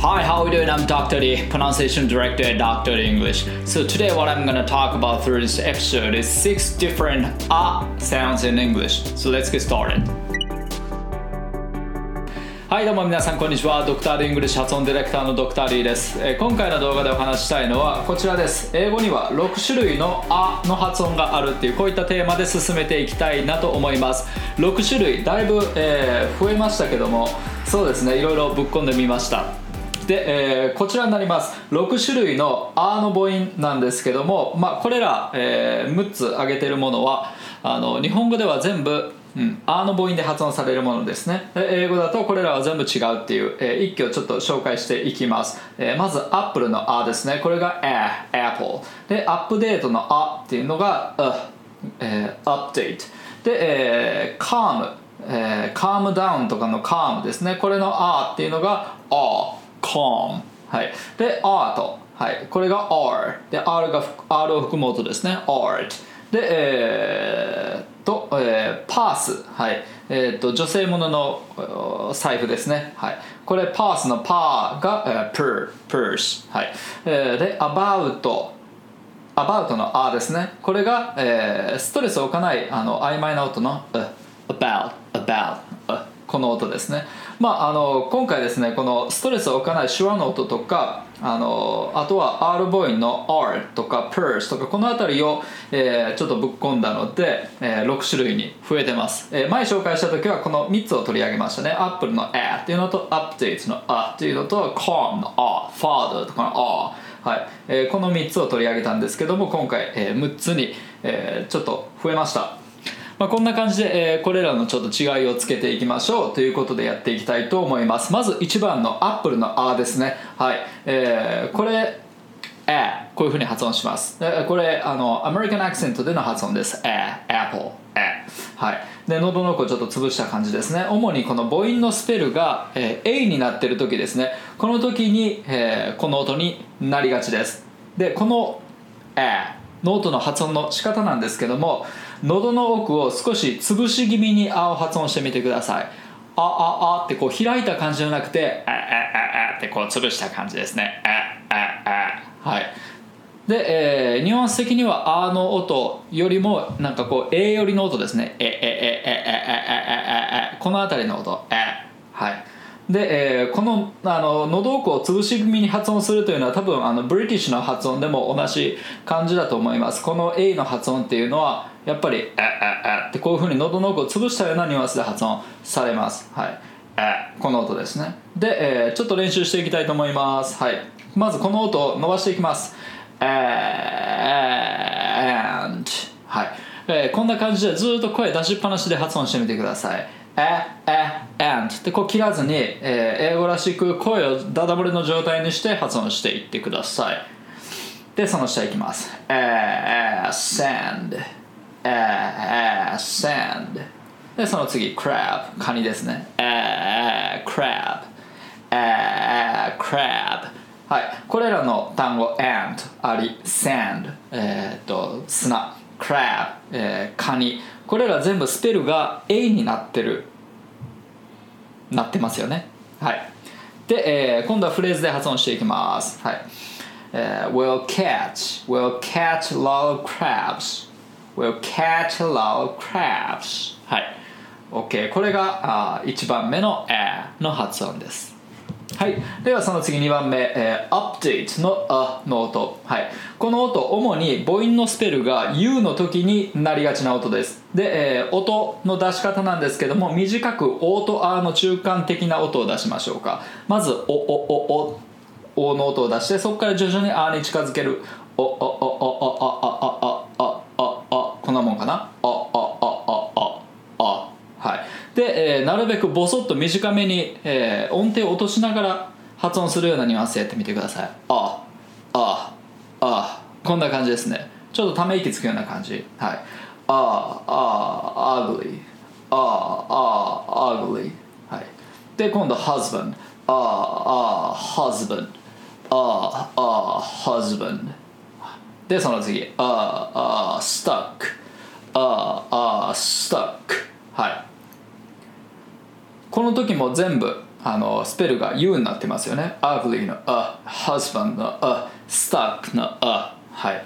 Hi, how are you doing? I'm Dr. D, pronunciation director at Dr. D English. So today what I'm gonna talk about through this episode is six different ah sounds in English. So let's get started. はいどうも皆さんこんにちはドクター・リングリッシュ発音ディレクターのドクター・リーです、えー今回の動画でお話ししたいのはこちらです英語には6種類の「あ」の発音があるっていうこういったテーマで進めていきたいなと思います6種類だいぶ、えー増えましたけどもそうですねいろいろぶっ込んでみましたで、えーこちらになります。6種類の「あ」の母音なんですけども、まあ、これら、え6つ挙げてるものはあの日本語では全部うん、あの母音で発音されるものですね。英語だとこれらは全部違うっていう、えー一挙ちょっと紹介していきます、えーまずアップルの「あ」ですね。これが「a」「apple」でアップデートの「あ」っていうのが「a」えー、update で、えー、calm えー、calm down とかの calm ですね。これの「あ」っていうのが「a」calm はい。で art はい。これが R で R が R を含む音ですね。art でえー、と、えー、パースはい。えー、と女性ものの財布ですね。はい。これパースのパーが、えー、per purse はい、えー、で about アバウトの「あ」ですね。これが、えーストレスを置かないあの曖昧な音の「about about この音ですね。まああの今回ですねこのストレスを置かない手話の音とかあのあとは R 母音の R とか purse とかこの辺りを、えーちょっとぶっ込んだので、え6種類に増えてます、えー前紹介した時はこの3つを取り上げましたね。Apple の「A」っていうのと Updates の「あ」っていうのと Calm の「あ」Father とかの「あ」はい。えーこの3つを取り上げたんですけども今回、え6つに、えーちょっと増えました、まあ、こんな感じで、えーこれらのちょっと違いをつけていきましょう。ということでやっていきたいと思います。まず1番の Apple の「あ」ですね。はい、えーこれえこういうふうに発音します。これあのアメリカンアクセントでの発音ですえ Apple えはい。で喉の奥をちょっと潰した感じですね。主にこの母音のスペルが、えー A になってる時ですね。この時に、えーこの音になりがちです。でこのえの音の発音の仕方なんですけども喉の奥を少し潰し気味に「あ」を発音してみてください「あああ」ってこう開いた感じじゃなくて「ああああ」ってこう潰した感じですね「あああ」はい。で、えーニュアンス的には「あ」の音よりもなんかこう「え」よりの音ですね「え」「え」「え」「え」「え」「え」「え」この辺りの音「え」はい。で、えーこのあの喉奥を潰し気味に発音するというのは多分あのブリティッシュの発音でも同じ感じだと思います。この A の発音っていうのはやっぱり「え」「え」「え」ってこういうふうに喉の奥を潰したようなニュアンスで発音されます。はい「え」この音ですね。で、えーちょっと練習していきたいと思います。はい。まずこの音を伸ばしていきます「and」はい、えーこんな感じでずっと声出しっぱなしで発音してみてください「え」「え」「and」ってこう切らずに、えー英語らしく声をダダ漏れの状態にして発音していってください。でその下いきます「え」「sand」「え」「sand」でその次「crab」カニですね「え」「crab」「え」「crab」はい、これらの単語「and」あり「sand」えー、と砂「crab」えーカニ。これら全部スペルが A になってる。なってますよね。はい。で、えー今度はフレーズで発音していきます。はい、えー We'll catch We'll catch a lot of crabs We'll catch a lot of crabs. はい。OK これがあ1番目の「え」の発音です。はい、ではその次2番目、えー、update の「あ」の音、はい、この音主に母音のスペルが U の時になりがちな音です。で、え音の出し方なんですけども短く「お」と「あ」の中間的な音を出しましょうか。まず「お」「お」「お」「お」の音を出してそこから徐々に「あ」に近づける「お」「お」「お」「お」「お」「お」「お」「お」「」なもんかな「お」「お」「お」「お」「お」はい。で、えーなるべくボソッと短めに、えー音程を落としながら発音するようなニュアンスやってみてください。あああこんな感じですね。ちょっとため息つくような感じ。はい。ああ ugly ああ ugly はい。で今度 husband ああ husband ああ husband でその次。ああ stuck ああ stuck はいこの時も全部、あのスペルが U になってますよね ugly の a husband の a stuck の a はい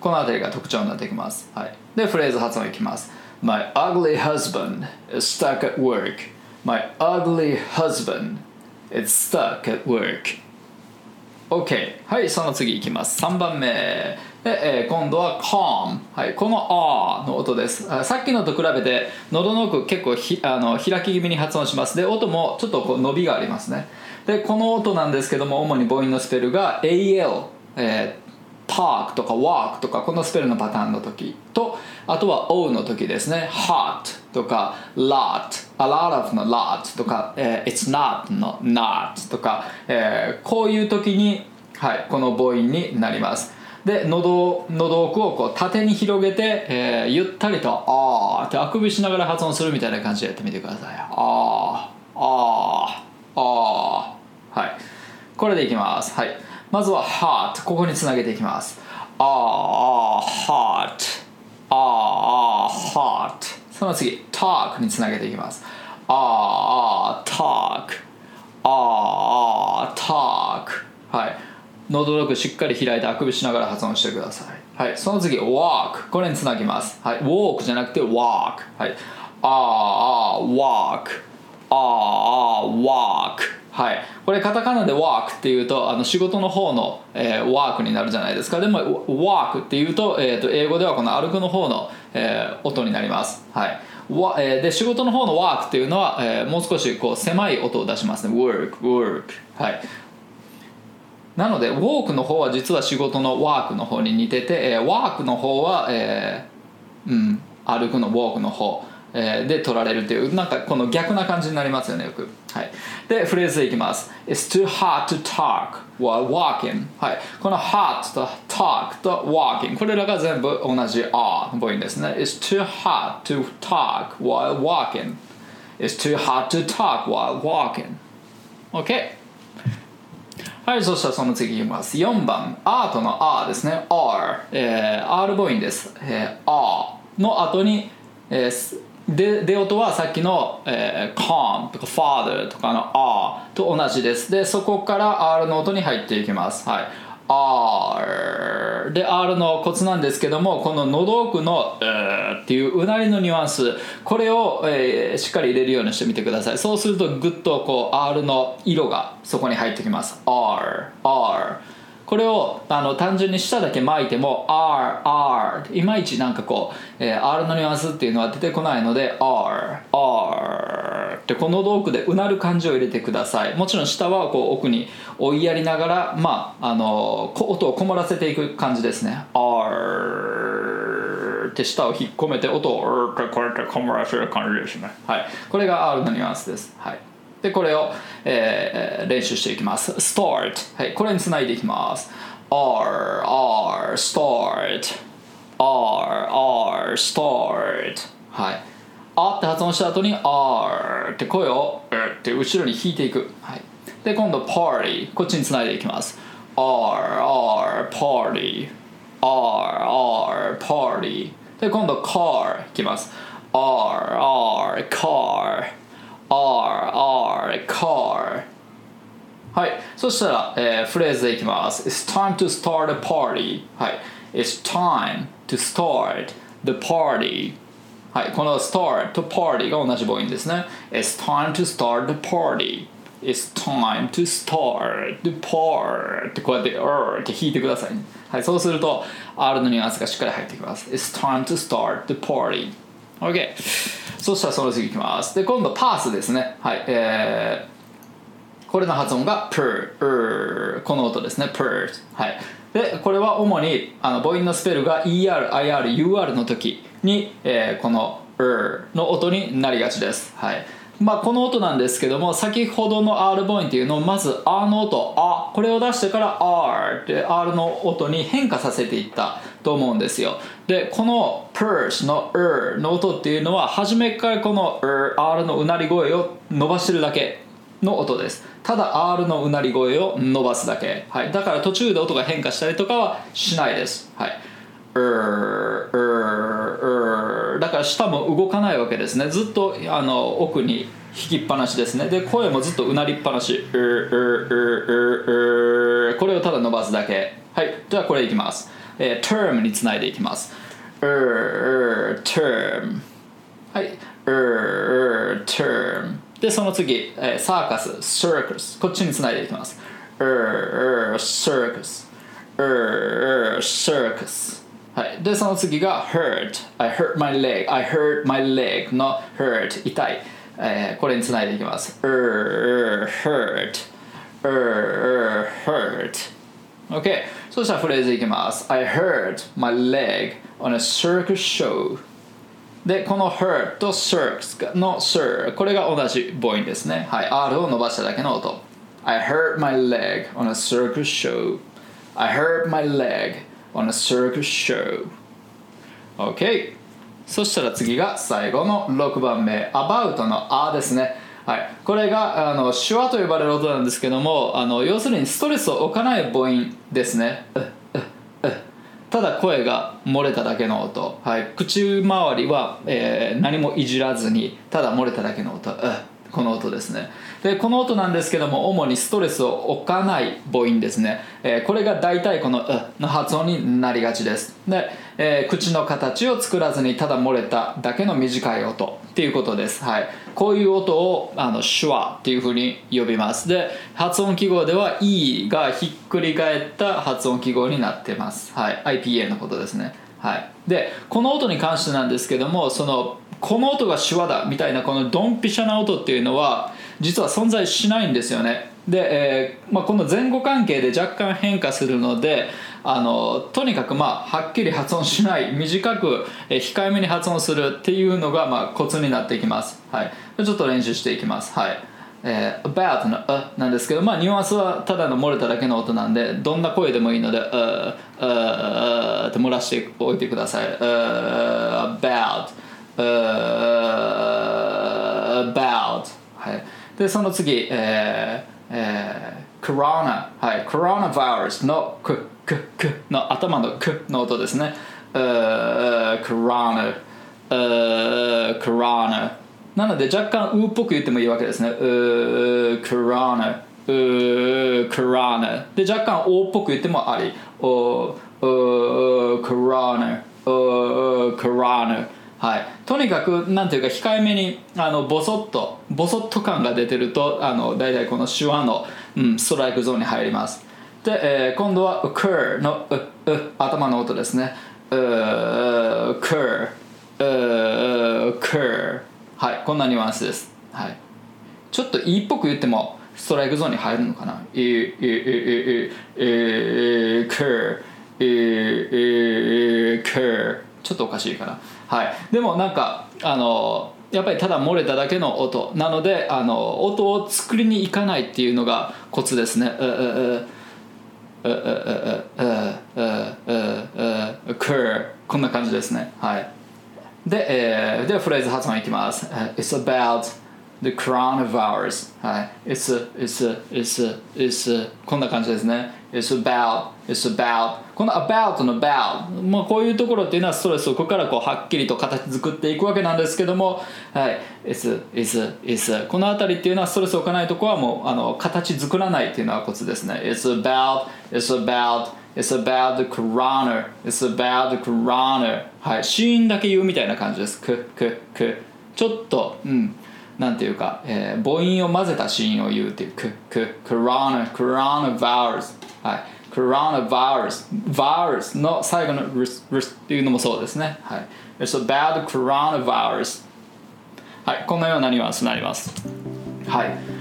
この辺りが特徴になってきます、はい、でフレーズ発音いきます My ugly husband is stuck at work My ugly husband is stuck at work OK はいその次いきます3番目で、えー今度は calm、はい、この R の音です。さっきのと比べて喉の奥結構ひあの開き気味に発音します。で音もちょっとこう伸びがありますね。でこの音なんですけども主に母音のスペルが AL、えー talk とか walk とかこのスペルのパターンの時とあとは O の時ですね。hot とか lot a lot of の lot とか、えー it's not の not とか、えーこういう時に、はい、この母音になります。で喉喉奥をこう縦に広げて、えーゆったりと「あー」ってあくびしながら発音するみたいな感じでやってみてください「あーあーあー」はい。これでいきます。はい。まずは hot ここにつなげていきます。あーあー hot あーあー hot その次 talk につなげていきます。あーあー talk あーあー talk 喉の奥しっかり開いてあくびしながら発音してください。はい。その次 walk これにつなぎます。はい。walk じゃなくて walk はい。あーあー walk あーあー walk はい、これカタカナで walk っていうとあの仕事の方の、えー、work になるじゃないですか。でも walk っていうと,、えー、と英語ではこの歩くの方の、えー音になります、はい。わえーで仕事の方の work っていうのは、えーもう少しこう狭い音を出しますね。work work はい。なので walk の方は実は仕事の work の方に似てて、えー、work の方は、えーうん、歩くの walk の方、えーで取られるっていうなんかこの逆な感じになりますよねよく、はい、でフレーズでいきます It's too hot to talk while walking、はい、この hot と talk と walking これらが全部同じ R の母音ですね It's too hot to talk while walking It's too hot to talk while walking OK はい、そしたらその次いきます。4番、アートの R ですね。R、えー、R 母音です。えー、R の後に、えーで、で音はさっきの、えー、calm とか father とかの R と同じです。で、そこから R の音に入っていきます。はい。R で R のコツなんですけどもこの喉奥の「」っていううなりのニュアンス。これを、えーしっかり入れるようにしてみてください。そうするとグッとこう R の色がそこに入ってきます。R R これをあの単純に下だけ巻いても R R いまいちなんかこう、えー R のニュアンスっていうのは出てこないので R R ってこの喉奥でうなる感じを入れてください。もちろん下はこう奥に追いやりながらまああの音をこもらせていく感じですね。R って下を引っ込めて音を R ってこうやってこもらせる感じですね。はい。これが R のニュアンスです。はい。でこれを、えー練習していきます。start はいこれにつないでいきます。R R start R R start はい。あって発音した後に R って声をうって後ろに引いていく、はい、で今度 party こっちにつないでいきます。R R party R R party で今度 car いきます。R R car R R car はいそしたら、えーフレーズでいきます It's time to start a party はい It's time to start the party はいこの start と party が同じ母音ですね It's time to start the party It's time to start the party ってこうやって R って弾いてくださいねはいそうすると R のニュアンスがしっかり入ってきます It's time to start the party OK そしたらその次いきます。で今度パースですね。はいえーこれの発音が per、この音ですね。プルはい。でこれは主にあの母音のスペルが ER、IR、UR の時に、えーこの er の音になりがちです。はい。まあこの音なんですけども先ほどの R 母音っていうのをまず R の音あこれを出してから R で R の音に変化させていったと思うんですよ。でこの purse の er の音っていうのは初めからこの er R のうなり声を伸ばしてるだけの音です。ただ R のうなり声を伸ばすだけ、はい、だから途中で音が変化したりとかはしないです。はい。er, er, R から舌も動かないわけですね。ずっとあの奥に弾きっぱなしですね。で声もずっとうなりっぱなし。これをただ伸ばすだけ。はい。じゃあこれいきます、えー、term につないでいきます。term はい。term でその次、えー、サーカス circus こっちにつないでいきます。circus circus はい、でその次が hurt I hurt my leg I hurt my leg の hurt 痛い、えー、これにつないでいきます er, hurt er, hurt OK そしたらフレーズいきます I hurt my leg on a circus show でこの hurt と circus の sir これが同じ母音ですねはい R を伸ばしただけの音 I hurt my leg on a circus show I hurt my leg On a circus show. OK そしたら次が最後の6番目。About の「あ」ですね。はい。これがあの手話と呼ばれる音なんですけどもあの要するにストレスを置かない母音ですね。ただ声が漏れただけの音、はい、口周りは、えー、何もいじらずにただ漏れただけの音、この音ですね。でこの音なんですけども主にストレスを置かない母音ですね、えー、これが大体この「う」の発音になりがちです。で、えー、口の形を作らずにただ漏れただけの短い音っていうことです、はい、こういう音をあの手話っていうふうに呼びます。で発音記号では「E」がひっくり返った発音記号になってます、はい、IPA のことですね。はい、でこの音に関してなんですけどもそのこの音が手話だみたいなこのドンピシャな音っていうのは実は存在しないんですよね。で、えーまあ、この前後関係で若干変化するのであのとにかくまあはっきり発音しない短く、えー、控えめに発音するっていうのがまあコツになっていきます、はい、ちょっと練習していきます。はい。えー、about の「uh」なんですけど、まあ、ニュアンスはただの漏れただけの音なんでどんな声でもいいので「uh」uh, って漏らしておいてください「uh, about」about. はい。でその次えー、えー、コロナはい。コロナウイルスのクククの頭のクの音ですね。コロナコロナなので若干うっぽく言ってもいいわけですね。コロナコロナで若干おっぽく言ってもあり。おコロナコロナはい、とにかくなんていうか控えめにあのボソッとボソッと感が出てるとあの大体この手話の、うん、ストライクゾーンに入ります。で、えー、今度は occur のうう頭の音ですね。occur occur はいこんなニュアンスです、はい、ちょっといっぽく言ってもストライクゾーンに入るのかな。occur occur ちょっとおかしいかなはい、でもなんかあのやっぱりただ漏れただけの音なのであの音を作りに行かないっていうのがコツですね。こんな感じですね。はい。で、えー、ではフレーズ発音いきます。It's about the coronavirus はい it's a, it's a, it's a, it's a こんな感じですね it's about it's about この about の about もうこういうところっていうのはストレスをここからこうはっきりと形作っていくわけなんですけどもはい it's a, it's a, it's a この辺りっていうのはストレスを置かないとこはもうあの形作らないっていうのはコツですね it's about it's about It's about the corona. It's about the corona. はい。シーンだけ言うみたいな感じです。く、く、く。ちょっと、うん。なんていうか、えー、母音を混ぜたシーンを言うっていうククコロナコロナバウルスはい。コロナバウルスバウルスの最後のルスルスっていうのもそうですね。はい。It's a bad coronavirus はい。このようなニュアンスになります。はい。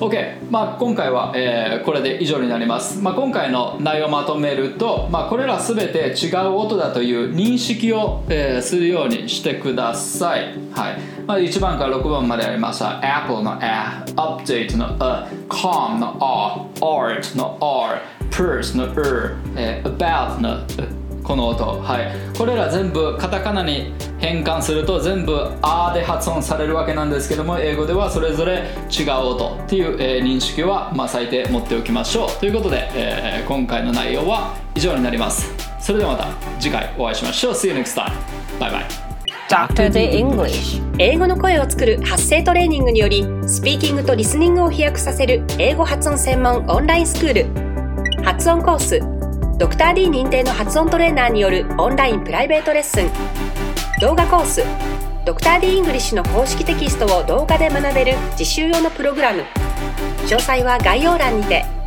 OK、まあ、今回は、えー、これで以上になります、まあ、今回の内容をまとめると、まあ、これら全て違う音だという認識を、えー、するようにしてください、はい。まあ、1番から6番までありました Apple の A Update の A Calm の A Art の R Purse の R、えー、About の A この音。はい。これら全部カタカナに変換すると全部「あ」で発音されるわけなんですけども英語ではそれぞれ違う音っていう、えー、認識は、まあ、最低持っておきましょう。ということで、えー、今回の内容は以上になります。それではまた次回お会いしましょう。See you next time! バイバイ Dr. The English. 英語の声を作る発声トレーニングによりスピーキングとリスニングを飛躍させる英語発音専門オンラインスクール。発音コースドクター d 認定の発音トレーナーによるオンラインプライベートレッスン。動画コースドクター d イングリッシュの公式テキストを動画で学べる実習用のプログラム。詳細は概要欄にて。